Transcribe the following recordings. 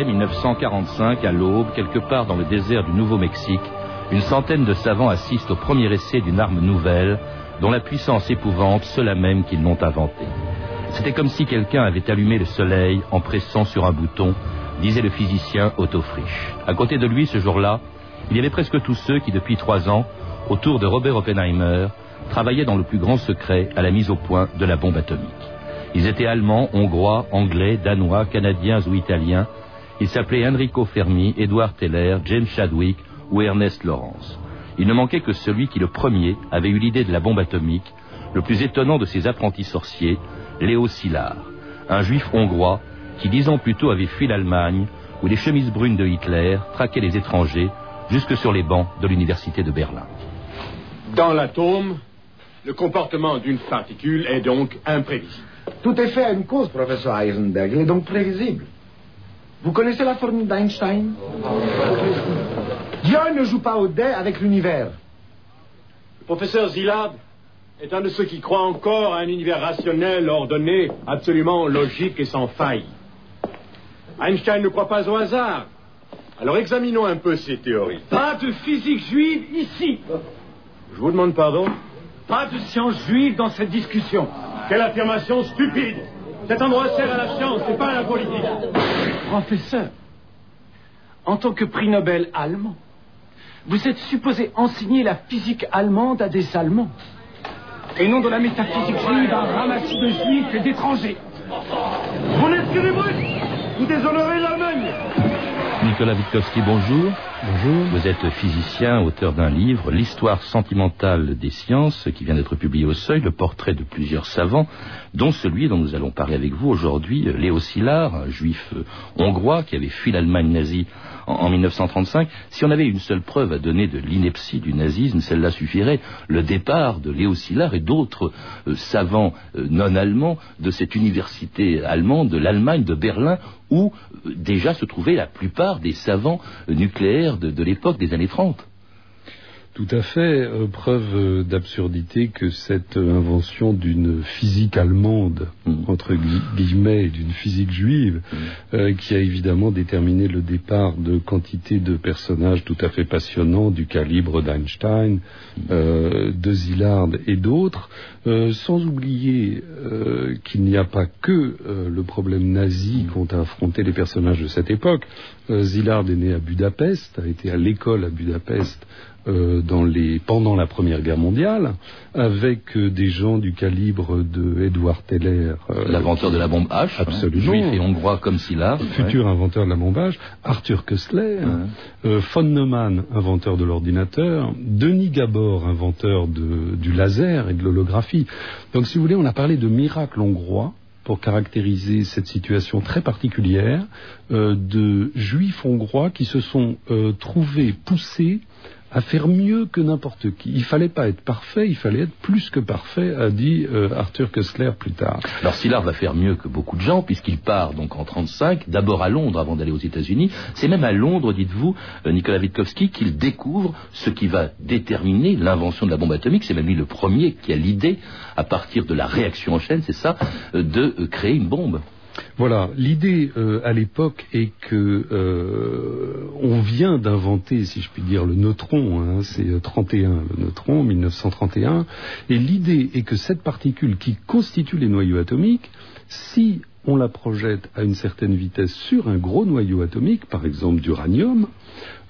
juillet 1945, à l'aube, quelque part dans le désert du Nouveau-Mexique, une centaine de savants assistent au premier essai d'une arme nouvelle, dont la puissance épouvante ceux-là même qu'ils l'ont inventée. C'était comme si quelqu'un avait allumé le soleil en pressant sur un bouton, disait le physicien Otto Frisch. À côté de lui, ce jour-là, il y avait presque tous ceux qui, depuis trois ans, autour de Robert Oppenheimer, travaillaient dans le plus grand secret à la mise au point de la bombe atomique. Ils étaient allemands, hongrois, anglais, danois, canadiens ou italiens. Ils s'appelaient Enrico Fermi, Edward Teller, James Chadwick ou Ernest Lawrence. Il ne manquait que celui qui, le premier, avait eu l'idée de la bombe atomique, le plus étonnant de ses apprentis sorciers, Léo Szilard, un juif hongrois qui dix ans plus tôt avait fui l'Allemagne, où les chemises brunes de Hitler traquaient les étrangers jusque sur les bancs de l'université de Berlin. Dans l'atome, le comportement d'une particule est donc imprévisible. Tout est fait à une cause, professeur Heisenberg. Il est donc prévisible. Vous connaissez la formule d'Einstein? Dieu ne joue pas au dé avec l'univers. Le professeur Zillard est un de ceux qui croient encore à un univers rationnel, ordonné, absolument logique et sans faille. Einstein ne croit pas au hasard. Alors examinons un peu ces théories. Pas de physique juive ici. Je vous demande pardon? Pas de science juive dans cette discussion. Quelle affirmation stupide Cet endroit sert à la science et pas à la politique. Professeur, en tant que prix Nobel allemand, vous êtes supposé enseigner la physique allemande à des Allemands. Et non de la métaphysique juive à un ramassis de juifs et d'étrangers. Vous êtes Vous déshonorez l'Allemagne Nicolas Witkowski, bonjour. Bonjour. Vous êtes physicien, auteur d'un livre, L'histoire sentimentale des sciences, qui vient d'être publié au Seuil, le portrait de plusieurs savants, dont celui dont nous allons parler avec vous aujourd'hui, Léo Szilard, un juif euh, hongrois qui avait fui l'Allemagne nazie en, 1935. Si on avait une seule preuve à donner de l'ineptie du nazisme, celle-là suffirait. Le départ de Léo Szilard et d'autres euh, savants euh, non allemands de cette université allemande, de l'Allemagne, de Berlin, où déjà se trouvaient la plupart des savants nucléaires de, l'époque des années 30. Tout à fait. Euh, preuve euh, d'absurdité que cette euh, invention d'une physique allemande, mm. entre guillemets, d'une physique juive, mm. qui a évidemment déterminé le départ de quantité de personnages tout à fait passionnants du calibre d'Einstein, mm. de Zillard et d'autres, sans oublier qu'il n'y a pas que le problème nazi qu'ont affronté les personnages de cette époque. Zillard est né à Budapest, a été à l'école à Budapest euh, dans les, pendant la Première Guerre mondiale, avec euh, des gens du calibre de Edward Teller. Euh, L'inventeur de la bombe H, hein, juif et hongrois comme Szilard. Futur inventeur de la bombe H, Arthur Kessler, von Neumann, inventeur de l'ordinateur, Denis Gabor, inventeur de, du laser et de l'holographie. Donc si vous voulez, on a parlé de miracle hongrois pour caractériser cette situation très particulière de juifs hongrois qui se sont trouvés poussés à faire mieux que n'importe qui. Il fallait pas être parfait, il fallait être plus que parfait, a dit euh, Arthur Kessler plus tard. Alors Szilard va faire mieux que beaucoup de gens, puisqu'il part donc en 35, d'abord à Londres avant d'aller aux États-Unis. C'est même à Londres, dites-vous, euh, Nicolas Witkowski, qu'il découvre ce qui va déterminer l'invention de la bombe atomique. C'est même lui le premier qui a l'idée, à partir de la réaction en chaîne, c'est ça, euh, de créer une bombe. Voilà, l'idée euh, à l'époque est que euh, on vient d'inventer, si je puis dire, le neutron, hein, c'est 31, euh, le neutron, 1931, et l'idée est que cette particule qui constitue les noyaux atomiques, si on la projette à une certaine vitesse sur un gros noyau atomique, par exemple d'uranium,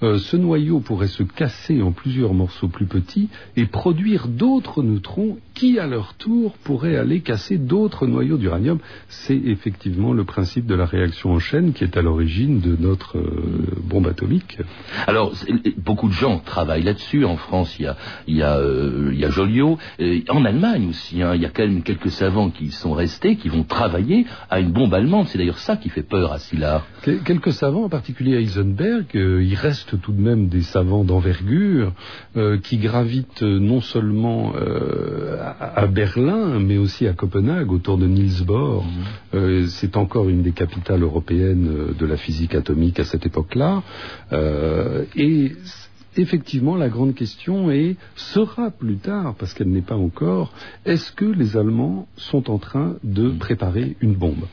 euh, ce noyau pourrait se casser en plusieurs morceaux plus petits et produire d'autres neutrons qui, à leur tour, pourraient aller casser d'autres noyaux d'uranium. C'est effectivement le principe de la réaction en chaîne qui est à l'origine de notre euh, bombe atomique. Alors, beaucoup de gens travaillent là-dessus. En France, il y a, il y a, euh, il Joliot. en Allemagne aussi, hein, il y a quand même quelques savants qui sont restés, qui vont travailler à une bombe allemande. C'est d'ailleurs ça qui fait peur à Szilard. Quelques savants, en particulier Heisenberg, il tout de même des savants d'envergure euh, qui gravitent non seulement euh, à, Berlin, mais aussi à Copenhague, autour de Niels Bohr. Mhm. Euh, c'est encore une des capitales européennes de la physique atomique à cette époque-là. et effectivement, la grande question est, sera plus tard, parce qu'elle n'est pas encore, est-ce que les Allemands sont en train de mm. préparer une bombe?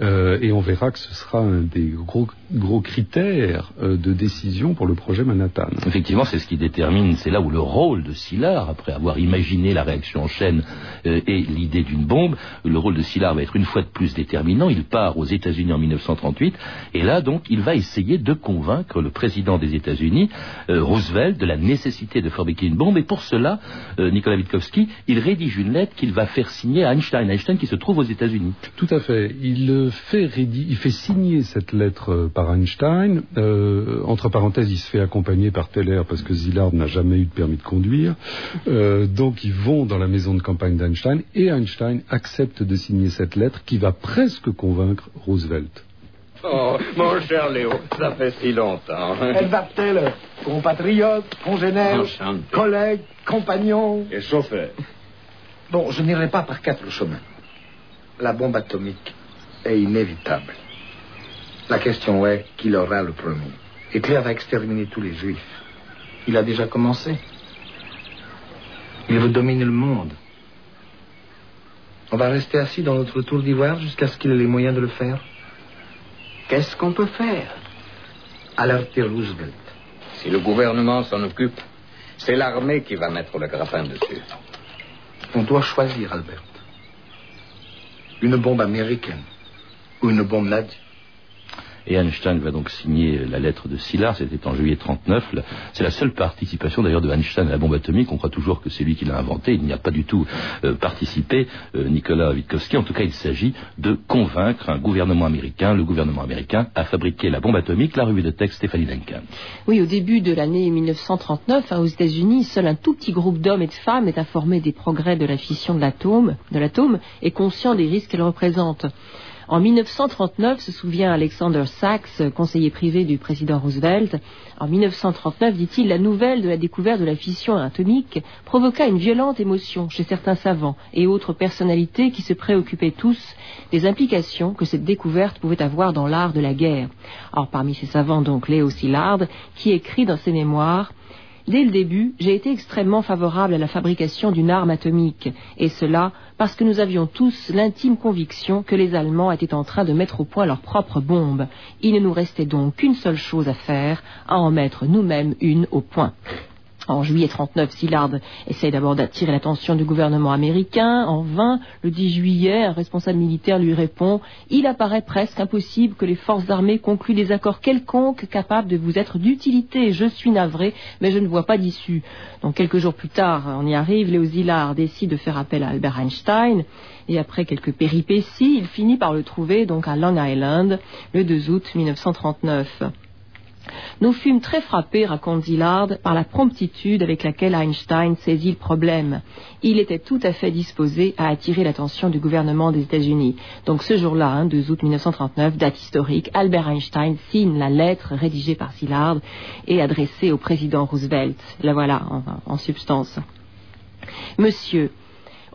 Euh, Et on verra que ce sera un des gros, gros critères euh, de décision pour le projet Manhattan. Effectivement, c'est ce qui détermine, c'est là où le rôle de Szilard, après avoir imaginé la réaction en chaîne euh, et l'idée d'une bombe, le rôle de Szilard va être une fois de plus déterminant. Il part aux États-Unis en 1938, et là, donc, il va essayer de convaincre le président des États-Unis, Roosevelt de la nécessité de fabriquer une bombe. Et pour cela, Nicolas Witkowski, il rédige une lettre qu'il va faire signer à Einstein. Einstein qui se trouve aux États-Unis. Tout à fait. Il fait, il fait signer cette lettre euh, par Einstein. Euh, entre parenthèses, il se fait accompagner par Teller parce que Szilard n'a jamais eu de permis de conduire. donc ils vont dans la maison de campagne d'Einstein et Einstein accepte de signer cette lettre qui va presque convaincre Roosevelt. Oh, mon cher Léo, ça fait si longtemps. Elle va Taylor, compatriote, congénère, collègue, compagnon. Et chauffeur. Bon, je n'irai pas par quatre chemins. La bombe atomique est inévitable. La question est qui l'aura le premier? Hitler va exterminer tous les juifs. Il a déjà commencé. Il veut dominer le monde. On va rester assis dans notre tour d'ivoire jusqu'à ce qu'il ait les moyens de le faire. Qu'est-ce qu'on peut faire? Alerter Roosevelt. Si le gouvernement s'en occupe, c'est l'armée qui va mettre le grappin dessus. On doit choisir, Albert. Une bombe américaine une bombe nazie. Et Einstein va donc signer la lettre de Szilard, c'était en juillet 39. C'est la seule participation d'ailleurs de Einstein à la bombe atomique. On croit toujours que c'est lui qui l'a inventée. Il n'y a pas du tout euh, participé, euh, Nicolas Witkowski. En tout cas, il s'agit de convaincre un gouvernement américain, le gouvernement américain, à fabriquer la bombe atomique. La revue de texte Stéphanie Duncan. Oui, au début de l'année 1939, hein, aux États-Unis, seul un tout petit groupe d'hommes et de femmes est informé des progrès de la fission de l'atome, de l'atome, et conscient des risques qu'elle représente. En 1939, se souvient Alexander Sachs, conseiller privé du président Roosevelt, en 1939, dit-il, la nouvelle de la découverte de la fission atomique provoqua une violente émotion chez certains savants et autres personnalités qui se préoccupaient tous des implications que cette découverte pouvait avoir dans l'art de la guerre. Or, parmi ces savants, donc, Léo Szilard, qui écrit dans ses mémoires Dès le début, j'ai été extrêmement favorable à la fabrication d'une arme atomique, et cela parce que nous avions tous l'intime conviction que les Allemands étaient en train de mettre au point leur propre bombe. Il ne nous restait donc qu'une seule chose à faire, à en mettre nous-mêmes une au point. En juillet 39, Szilard essaye d'abord d'attirer l'attention du gouvernement américain. En vain, le 10 juillet, un responsable militaire lui répond Il apparaît presque impossible que les forces armées concluent des accords quelconques capables de vous être d'utilité. Je suis navré, mais je ne vois pas d'issue. Donc quelques jours plus tard, on y arrive. Léo Szilard décide de faire appel à Albert Einstein. Et après quelques péripéties, il finit par le trouver donc à Long Island le 2 août 1939. Nous fûmes très frappés, raconte Zillard, par la promptitude avec laquelle Einstein saisit le problème. Il était tout à fait disposé à attirer l'attention du gouvernement des États-Unis. Donc ce jour-là, 2 hein, août 1939, date historique, Albert Einstein signe la lettre rédigée par Szilard et adressée au président Roosevelt. La voilà, en substance. Monsieur,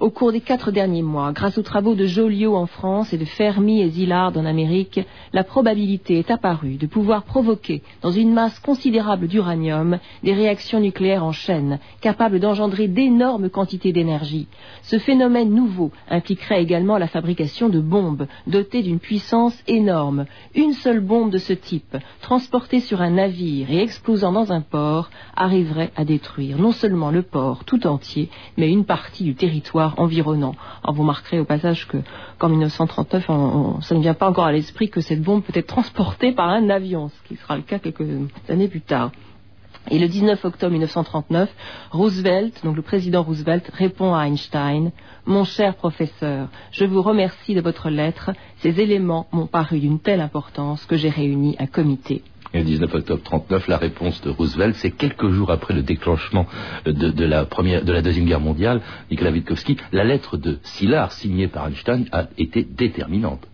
au cours des quatre derniers mois, grâce aux travaux de Joliot en France et de Fermi et Zillard en Amérique, la probabilité est apparue de pouvoir provoquer, dans une masse considérable d'uranium, des réactions nucléaires en chaîne, capables d'engendrer d'énormes quantités d'énergie. Ce phénomène nouveau impliquerait également la fabrication de bombes, dotées d'une puissance énorme. Une seule bombe de ce type, transportée sur un navire et explosant dans un port, arriverait à détruire non seulement le port tout entier, mais une partie du territoire environnant. Alors vous marquerez au passage que qu'en 1939, ça ne vient pas encore à l'esprit que cette bombe peut être transportée par un avion, ce qui sera le cas quelques années plus tard. Et le 19 octobre 1939, Roosevelt, donc le président Roosevelt, répond à Einstein Mon cher professeur, je vous remercie de votre lettre. Ces éléments m'ont paru d'une telle importance que j'ai réuni un comité le 19 octobre 39, la réponse de Roosevelt, c'est quelques jours après le déclenchement de, la première, de la deuxième guerre mondiale, Nicolas Witkowski, la lettre de Szilard signée par Einstein a été déterminante.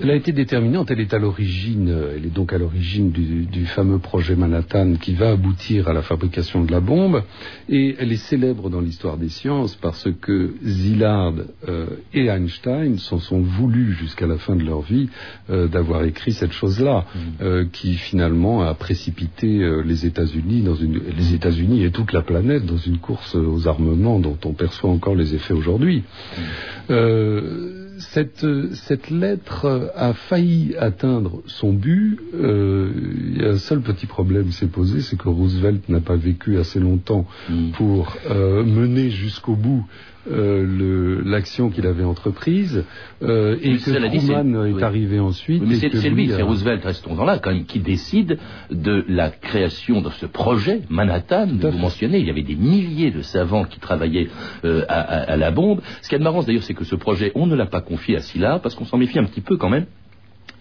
Elle a été déterminante, elle est à l'origine, elle est donc à l'origine du, fameux projet Manhattan qui va aboutir à la fabrication de la bombe, et elle est célèbre dans l'histoire des sciences parce que Szilard euh, et Einstein s'en sont voulus jusqu'à la fin de leur vie euh, d'avoir écrit cette chose-là, mm. euh, qui finalement a précipité les États-Unis dans une, les États-Unis et toute la planète dans une course aux armements dont on perçoit encore les effets aujourd'hui. Mm cette, cette, lettre a failli atteindre son but. Euh, il y a un seul petit problème s'est posé, c'est que Roosevelt n'a pas vécu assez longtemps mm. pour euh, mener jusqu'au bout euh, l'action qu'il avait entreprise euh, et que Truman est arrivé ensuite. mais c'est lui, c'est Roosevelt, restons-en là, quand, qui décide de la création de ce projet Manhattan, vous mentionnez, il y avait des milliers de savants qui travaillaient euh, à, à, la bombe. Ce qui est marrant d'ailleurs, c'est que ce projet, on ne l'a pas confié à Szilard parce qu'on s'en méfie un petit peu quand même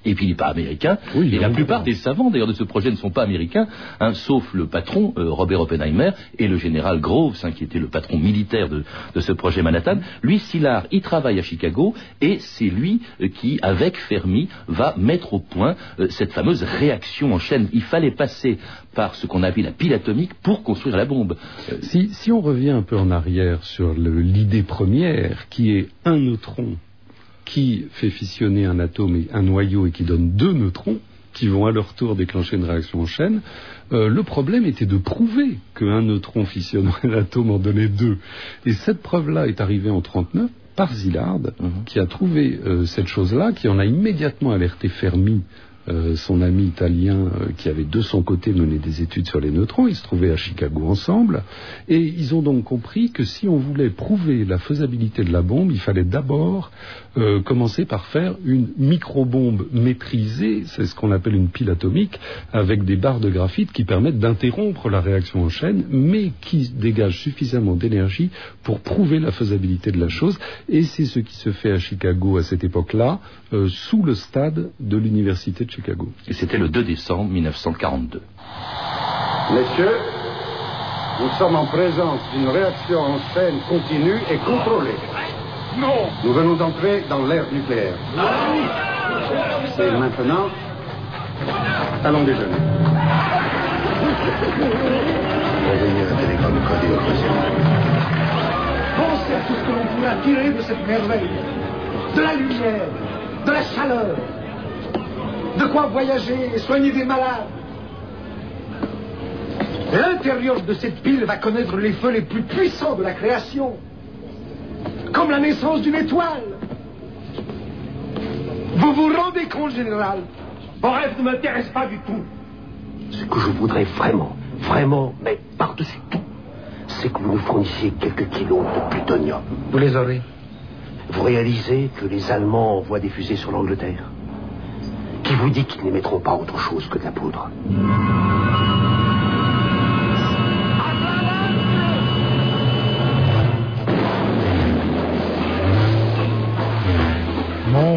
et puis il n'est pas américain. et la plupart des savants, d'ailleurs, de ce projet ne sont pas américains, hein, sauf le patron, euh, Robert Oppenheimer, et le général Groves, hein, qui était le patron militaire de, ce projet Manhattan. Lui, Szilard, il travaille à Chicago, et c'est lui euh, qui, avec Fermi, va mettre au point euh, cette fameuse réaction en chaîne. Il fallait passer par ce qu'on appelle la pile atomique pour construire la bombe. Si, si on revient un peu en arrière sur l'idée première, qui est un neutron qui fait fissionner un atome et un noyau et qui donne deux neutrons qui vont à leur tour déclencher une réaction en chaîne. Euh, le problème était de prouver qu'un neutron fissionnerait un atome en donnait deux. Et cette preuve-là est arrivée en 1939 par Szilard, mhm. qui a trouvé euh, cette chose-là, qui en a immédiatement alerté Fermi euh, son ami italien euh, qui avait de son côté mené des études sur les neutrons. Ils se trouvaient à Chicago ensemble. Et ils ont donc compris que si on voulait prouver la faisabilité de la bombe, il fallait d'abord euh, commencer par faire une microbombe maîtrisée, c'est ce qu'on appelle une pile atomique, avec des barres de graphite qui permettent d'interrompre la réaction en chaîne, mais qui dégagent suffisamment d'énergie pour prouver la faisabilité de la chose. Et c'est ce qui se fait à Chicago à cette époque-là, sous le stade de l'université de Chicago. Et c'était le 2 décembre 1942. Messieurs, nous sommes en présence d'une réaction en chaîne continue et contrôlée. Non Nous venons d'entrer dans l'ère nucléaire. Et maintenant, allons déjeuner. Revenir un télégramme codé au Pensez à tout ce que l'on pourrait tirer de cette merveille. De la lumière, de la chaleur, de quoi voyager et soigner des malades. L'intérieur de cette pile va connaître les feux les plus puissants de la création, comme la naissance d'une étoile. Vous vous rendez compte, général? Vos rêve ne m'intéresse pas du tout. Ce que je voudrais vraiment, vraiment, mais par-dessus tout, c'est que vous nous fournissiez quelques kilos de plutonium. Vous les aurez. Vous réalisez que les Allemands envoient des fusées sur l'Angleterre qui vous dit qu'ils n'émettront pas autre chose que de la poudre?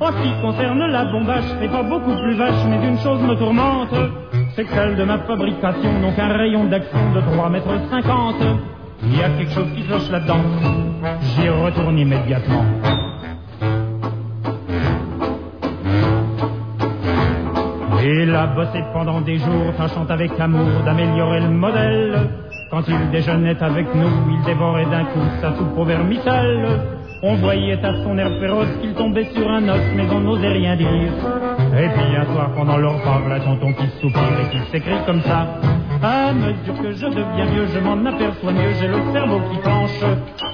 En ce qui concerne la bombage, c'est pas beaucoup plus vache, mais une chose me tourmente. C'est que celle de ma fabrication n'ont qu'un rayon d'action de 3 mètres 50. Il y a quelque chose qui cloche là-dedans. J'y retourne immédiatement. Il a bossé pendant des jours, tâchant avec amour d'améliorer le modèle. Quand il déjeunait avec nous, il dévorait d'un coup sa soupe au vermicelle. On voyait à son air féroce qu'il tombait sur un os, mais on n'osait rien dire. Et puis un soir, pendant leur repas, voilà tonton qui soupire et qui s'écrit comme ça. À mesure que je deviens mieux, je m'en aperçois mieux, j'ai le cerveau qui penche.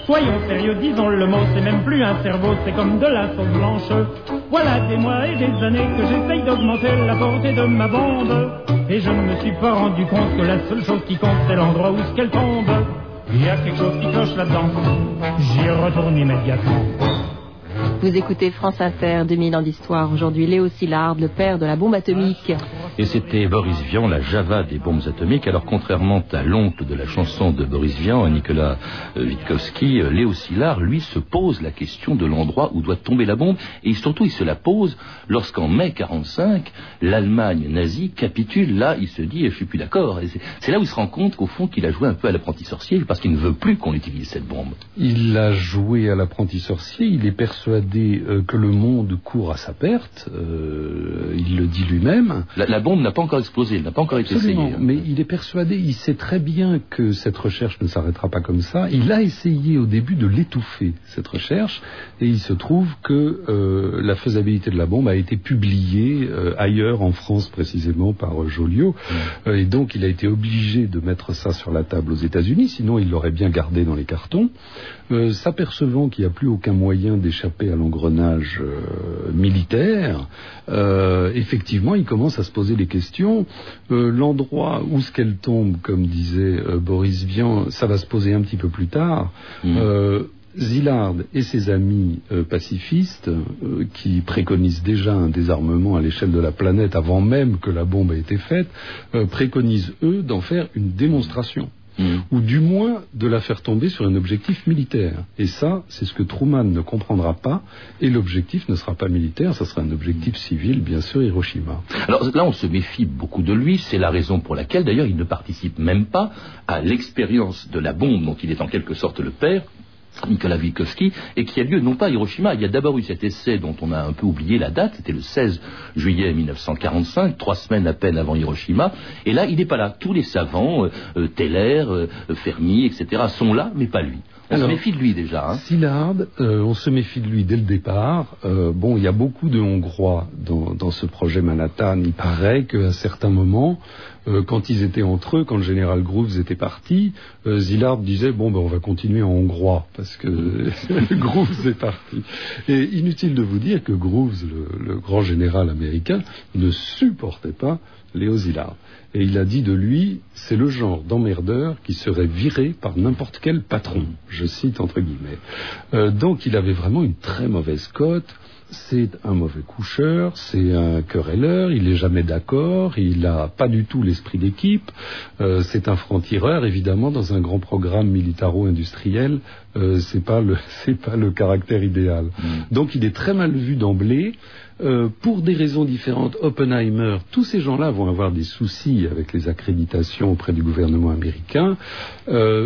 Soyons sérieux, disons le mot, c'est même plus un cerveau, c'est comme de la sauce blanche. Voilà des mois et des années que j'essaye d'augmenter la portée de ma bombe. Et je ne me suis pas rendu compte que la seule chose qui compte, c'est l'endroit où ce qu'elle tombe. Il y a quelque chose qui cloche là-dedans. J'y retourne immédiatement. Vous écoutez France Inter, 2000 ans d'histoire. Aujourd'hui, Léo Szilard, le père de la bombe atomique. Et c'était Boris Vian, la Java des bombes atomiques. Alors contrairement à l'oncle de la chanson de Boris Vian, Nicolas euh, Witkowski, euh, Léo Szilard, lui, se pose la question de l'endroit où doit tomber la bombe. Et surtout, il se la pose lorsqu'en mai 45, l'Allemagne nazie capitule. Là, il se dit, je suis plus d'accord. C'est là où il se rend compte qu'au fond, qu'il a joué un peu à l'apprenti sorcier parce qu'il ne veut plus qu'on utilise cette bombe. Il a joué à l'apprenti sorcier. Il est persuadé euh, que le monde court à sa perte. il le dit lui-même. La, bombe n'a pas encore explosé, elle n'a pas encore été essayée. Hein. Mais il est persuadé, il sait très bien que cette recherche ne s'arrêtera pas comme ça. Il a essayé au début de l'étouffer, cette recherche, et il se trouve que euh, la faisabilité de la bombe a été publiée euh, ailleurs, en France précisément, par euh, Joliot. et donc il a été obligé de mettre ça sur la table aux États-Unis, sinon il l'aurait bien gardé dans les cartons. S'apercevant qu'il n'y a plus aucun moyen d'échapper à l'engrenage militaire, effectivement, il commence à se poser des questions. L'endroit où ce qu'elle tombe, comme disait Boris Vian, ça va se poser un petit peu plus tard. Mmh. Euh, Zillard et ses amis euh, pacifistes, euh, qui préconisent déjà un désarmement à l'échelle de la planète avant même que la bombe ait été faite, préconisent, eux, d'en faire une démonstration. Ou du moins de la faire tomber sur un objectif militaire. Et ça, c'est ce que Truman ne comprendra pas. Et l'objectif ne sera pas militaire, ça sera un objectif civil, bien sûr, Hiroshima. Alors là, on se méfie beaucoup de lui. C'est la raison pour laquelle, d'ailleurs, il ne participe même pas à l'expérience de la bombe dont il est en quelque sorte le père, Nicolas et qui a lieu non pas à Hiroshima. Il y a d'abord eu cet essai dont on a un peu oublié la date, c'était le 16 juillet 1945, trois semaines à peine avant Hiroshima, et là, il n'est pas là. Tous les savants, euh, euh Teller, euh, Fermi, etc., sont là, mais pas lui. On se méfie de lui déjà. Hein. Euh, on se méfie de lui dès le départ. bon, il y a beaucoup de Hongrois dans, dans ce projet Manhattan. Il paraît qu'à certains moments, euh, quand ils étaient entre eux, quand le général Grooves était parti, euh, Zillard disait bon ben on va continuer en hongrois parce que Grooves est parti. Et inutile de vous dire que Grooves, le, grand général américain, ne supportait pas Léo. Et il a dit de lui, c'est le genre d'emmerdeur qui serait viré par n'importe quel patron. Je cite entre guillemets. Euh, donc il avait vraiment une très mauvaise cote c'est un mauvais coucheur, c'est un querelleur, il n'est jamais d'accord, il n'a pas du tout l'esprit d'équipe, euh, c'est un franc-tireur, évidemment, dans un grand programme militaro-industriel, euh, c'est pas le pas le caractère idéal. Mm. Donc il est très mal vu d'emblée. Euh, pour des raisons différentes, Oppenheimer, tous ces gens-là vont avoir des soucis avec les accréditations auprès du gouvernement américain.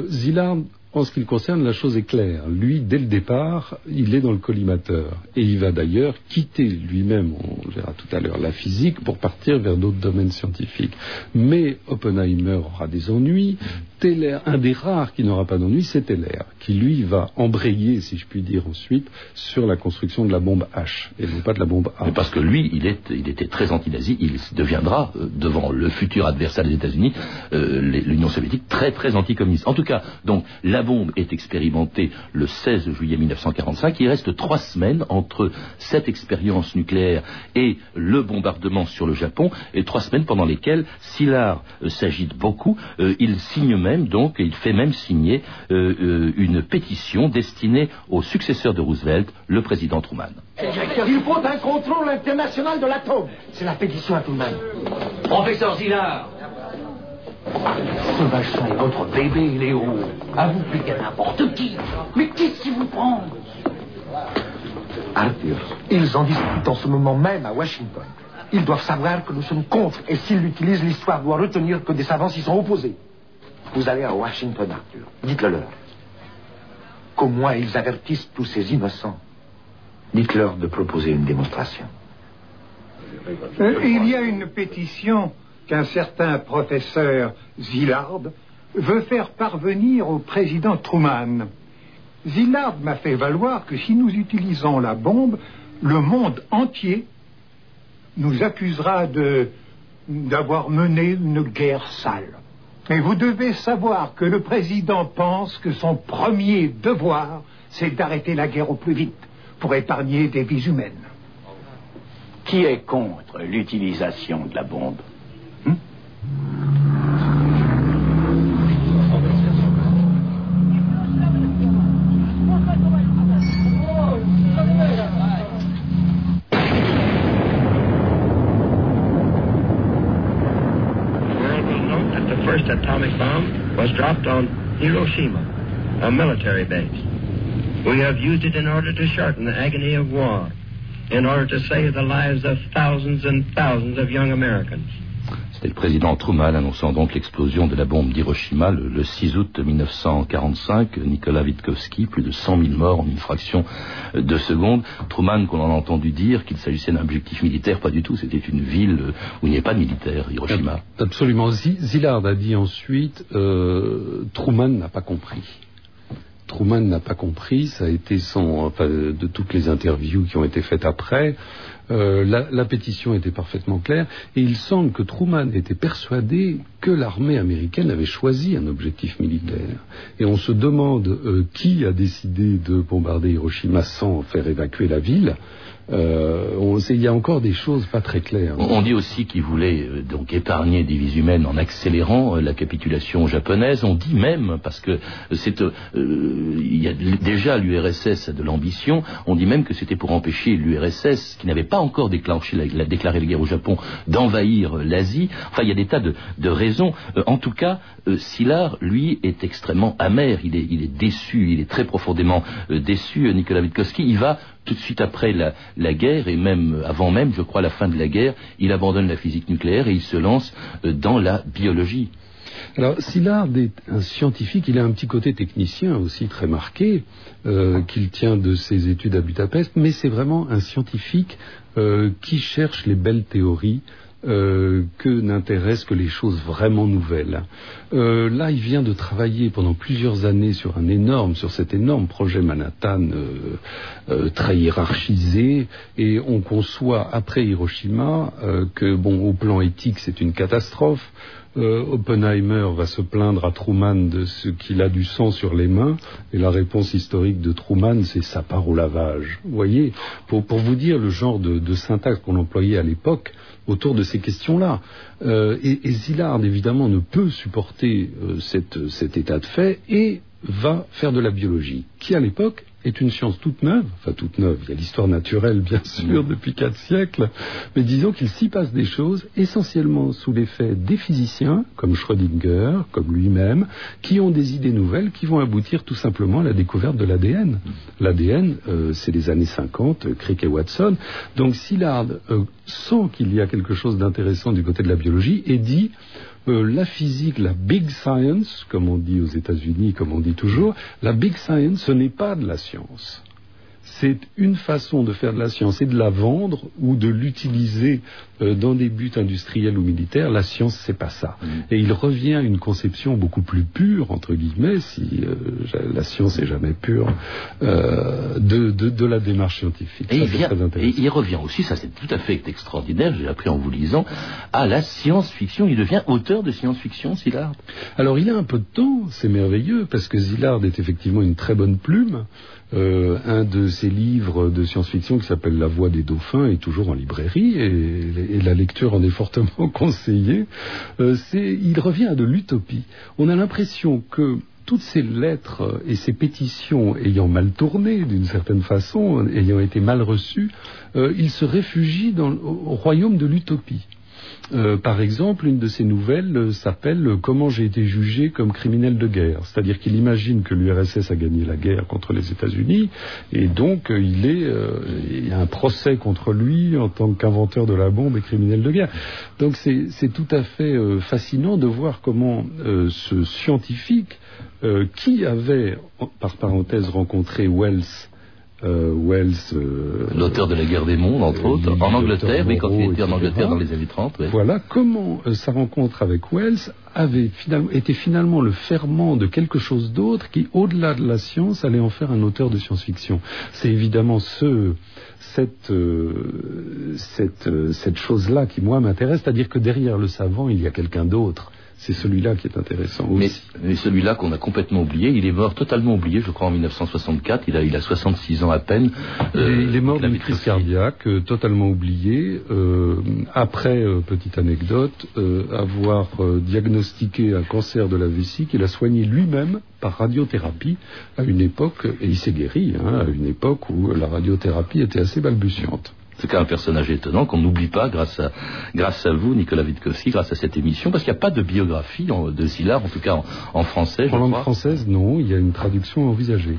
Zillard en ce qui le concerne, la chose est claire. Lui, dès le départ, il est dans le collimateur. Et il va d'ailleurs quitter lui-même, on verra tout à l'heure, la physique pour partir vers d'autres domaines scientifiques. Mais Oppenheimer aura des ennuis. Teller, un des rares qui n'aura pas d'ennuis, c'est Teller, qui lui va embrayer, si je puis dire ensuite, sur la construction de la bombe H, et non pas de la bombe A. Parce que lui, il, est, était très anti-nazi, il deviendra, euh, devant le futur adversaire des États-Unis, euh, l'Union soviétique, très très anticommuniste. En tout cas, donc, la bombe est expérimentée le 16 juillet 1945. Il reste trois semaines entre cette expérience nucléaire et le bombardement sur le Japon, et trois semaines pendant lesquelles Szilard euh, s'agite beaucoup. il signe même, donc, il fait même signer euh, euh, une pétition destinée au successeur de Roosevelt, le président Truman. Il faut un contrôle international de l'atome. C'est la pétition à Truman. Professeur Zillard, ce machin est votre bébé, Léo. À vous plus qu'à n'importe qui. Mais qu'est-ce qui vous prend? Arthur, ils en discutent en ce moment même à Washington. Ils doivent savoir que nous sommes contre, et s'ils l'utilisent, l'histoire doit retenir que des savants s'y sont opposés. Vous allez à Washington, Arthur. Dites-le leur. Qu'au moins ils avertissent tous ces innocents. Dites-leur de proposer une démonstration. Euh, il y a une pétition qu'un certain professeur Zillard veut faire parvenir au président Truman. Zillard m'a fait valoir que si nous utilisons la bombe, le monde entier nous accusera d'avoir mené une guerre sale. Mais vous devez savoir que le président pense que son premier devoir, c'est d'arrêter la guerre au plus vite pour épargner des vies humaines. Qui est contre l'utilisation de la bombe? Dropped on Hiroshima, a military base. We have used it in order to shorten the agony of war, in order to save the lives of thousands and thousands of young Americans. C'était le président Truman annonçant donc l'explosion de la bombe d'Hiroshima le, le, 6 août 1945. Nicolas Witkowski, plus de 100 000 morts en une fraction de seconde. Truman, qu'on a entendu dire qu'il s'agissait d'un objectif militaire, pas du tout. C'était une ville où il n'y avait pas de militaire, Hiroshima. Absolument. Zillard a dit ensuite euh, Truman n'a pas compris. Truman n'a pas compris, ça a été son, enfin, de toutes les interviews qui ont été faites après, euh, la, pétition était parfaitement claire, et il semble que Truman était persuadé que l'armée américaine avait choisi un objectif militaire. Et on se demande euh, qui a décidé de bombarder Hiroshima sans faire évacuer la ville. Euh, il y a encore des choses pas très claires. On dit aussi qu'il voulait euh, donc épargner des vies humaines en accélérant euh, la capitulation japonaise. On dit même, parce que c'est, euh, déjà l'URSS a de l'ambition, on dit même que c'était pour empêcher l'URSS, qui n'avait pas encore déclenché la, la, déclaré la guerre au Japon, d'envahir l'Asie. Enfin, il y a des tas de, raisons. en tout cas, Szilard, lui, est extrêmement amer. Il est, il est déçu, il est très profondément déçu. Nicolas Witkowski, il va tout de suite après la, guerre, et même avant même, je crois, la fin de la guerre, il abandonne la physique nucléaire et il se lance dans la biologie. Alors, Szilard est un scientifique, il a un petit côté technicien aussi très marqué, euh, qu'il tient de ses études à Budapest, mais c'est vraiment un scientifique euh, qui cherche les belles théories, euh, que n'intéressent que les choses vraiment nouvelles. Euh, là, il vient de travailler pendant plusieurs années sur un énorme, sur cet énorme projet Manhattan euh, très hiérarchisé, et on conçoit après Hiroshima que, bon, au plan éthique, c'est une catastrophe. Euh, Oppenheimer va se plaindre à Truman de ce qu'il a du sang sur les mains, et la réponse historique de Truman, c'est ça part au lavage. Vous voyez, pour, vous dire le genre de, syntaxe qu'on employait à l'époque, autour de ces questions-là. Euh, et, Zillard, évidemment, ne peut supporter euh, cet état de fait et va faire de la biologie, qui à l'époque est une science toute neuve, enfin toute neuve, il y a l'histoire naturelle bien sûr depuis quatre siècles, mais disons qu'il s'y passe des choses essentiellement sous l'effet des physiciens, comme Schrödinger, comme lui-même, qui ont des idées nouvelles qui vont aboutir tout simplement à la découverte de l'ADN. L'ADN, euh, c'est les années 50, Crick et Watson. Donc Szilard euh, sent qu'il y a quelque chose d'intéressant du côté de la biologie et dit la physique, la big science, comme on dit aux États-Unis, comme on dit toujours, la big science, ce n'est pas de la science c'est une façon de faire de la science et de la vendre ou de l'utiliser euh, dans des buts industriels ou militaires. La science, c'est pas ça. Mmh. Et il revient à une conception beaucoup plus pure, entre guillemets, si euh, la science est jamais pure, euh, de, de, de, la démarche scientifique. Et, ça, il, vient, et il revient aussi, ça c'est tout à fait extraordinaire, j'ai appris en vous lisant, à la science-fiction. Il devient auteur de science-fiction, Szilard? Alors il a un peu de temps, c'est merveilleux, parce que Szilard est effectivement une très bonne plume. Euh, un de ses livres de science-fiction qui s'appelle La voix des dauphins est toujours en librairie et, la lecture en est fortement conseillée. Euh, il revient de l'utopie. On a l'impression que toutes ces lettres et ces pétitions ayant mal tourné d'une certaine façon, ayant été mal reçues, euh, il se réfugie dans, au royaume de l'utopie. Euh, par exemple, une de ces nouvelles euh, s'appelle euh, Comment j'ai été jugé comme criminel de guerre. C'est-à-dire qu'il imagine que l'URSS a gagné la guerre contre les États-Unis et donc il est il y a un procès contre lui en tant qu'inventeur de la bombe et criminel de guerre. Donc c'est tout à fait fascinant de voir comment ce scientifique qui avait par parenthèse rencontré Wells euh, Wells. Euh, L'auteur de la guerre des mondes, entre autres, en Angleterre, mais quand il était en Angleterre dans les années 30. Ouais. Voilà comment euh, sa rencontre avec Wells avait finalement, était finalement le ferment de quelque chose d'autre qui, au-delà de la science, allait en faire un auteur de science-fiction. C'est évidemment ce, cette, cette, cette chose-là qui, moi, m'intéresse, c'est-à-dire que derrière le savant, il y a quelqu'un d'autre c'est celui-là qui est intéressant aussi. Mais, mais celui-là qu'on a complètement oublié, il est mort totalement oublié, je crois, en 1964. Il a, il a 66 ans à peine. Euh, il est mort d'une crise cardiaque, euh, totalement oublié. Euh, après, euh, petite anecdote, euh, avoir euh, diagnostiqué un cancer de la vessie qu'il a soigné lui-même par radiothérapie à une époque, et il s'est guéri, hein, à une époque où la radiothérapie était assez balbutiante. Quand même un personnage étonnant qu'on n'oublie pas grâce à, grâce à vous, Nicolas Witkowski, grâce à cette émission, parce qu'il n'y a pas de biographie de Szilard, en tout cas en, français. en langue française, non, il y a une traduction envisagée.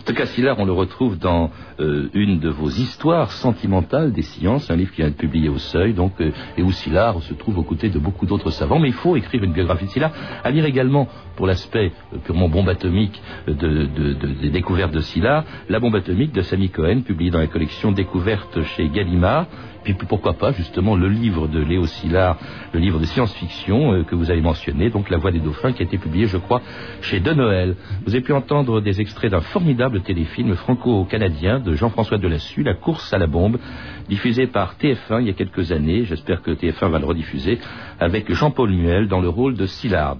En tout cas, Szilard, on le retrouve dans euh, une de vos histoires sentimentales des sciences, un livre qui vient de publié au Seuil, donc, euh, et où Szilard se trouve aux côtés de beaucoup d'autres savants. Mais il faut écrire une biographie de Szilard, à lire également, pour l'aspect euh, purement bombe atomique des découvertes de Szilard, La bombe atomique de Samy Cohen, publiée dans la collection Découvertes chez Gallimard, puis pourquoi pas justement le livre de Léo Szilard, le livre de science-fiction euh, que vous avez mentionné, donc La Voix des Dauphins, qui a été publié, je crois, chez De Noël. Vous avez pu entendre des extraits d'un formidable téléfilm franco-canadien de Jean-François Delassus, La course à la bombe, diffusé par TF1 il y a quelques années. J'espère que TF1 va le rediffuser avec Jean-Paul Nuel dans le rôle de Szilard.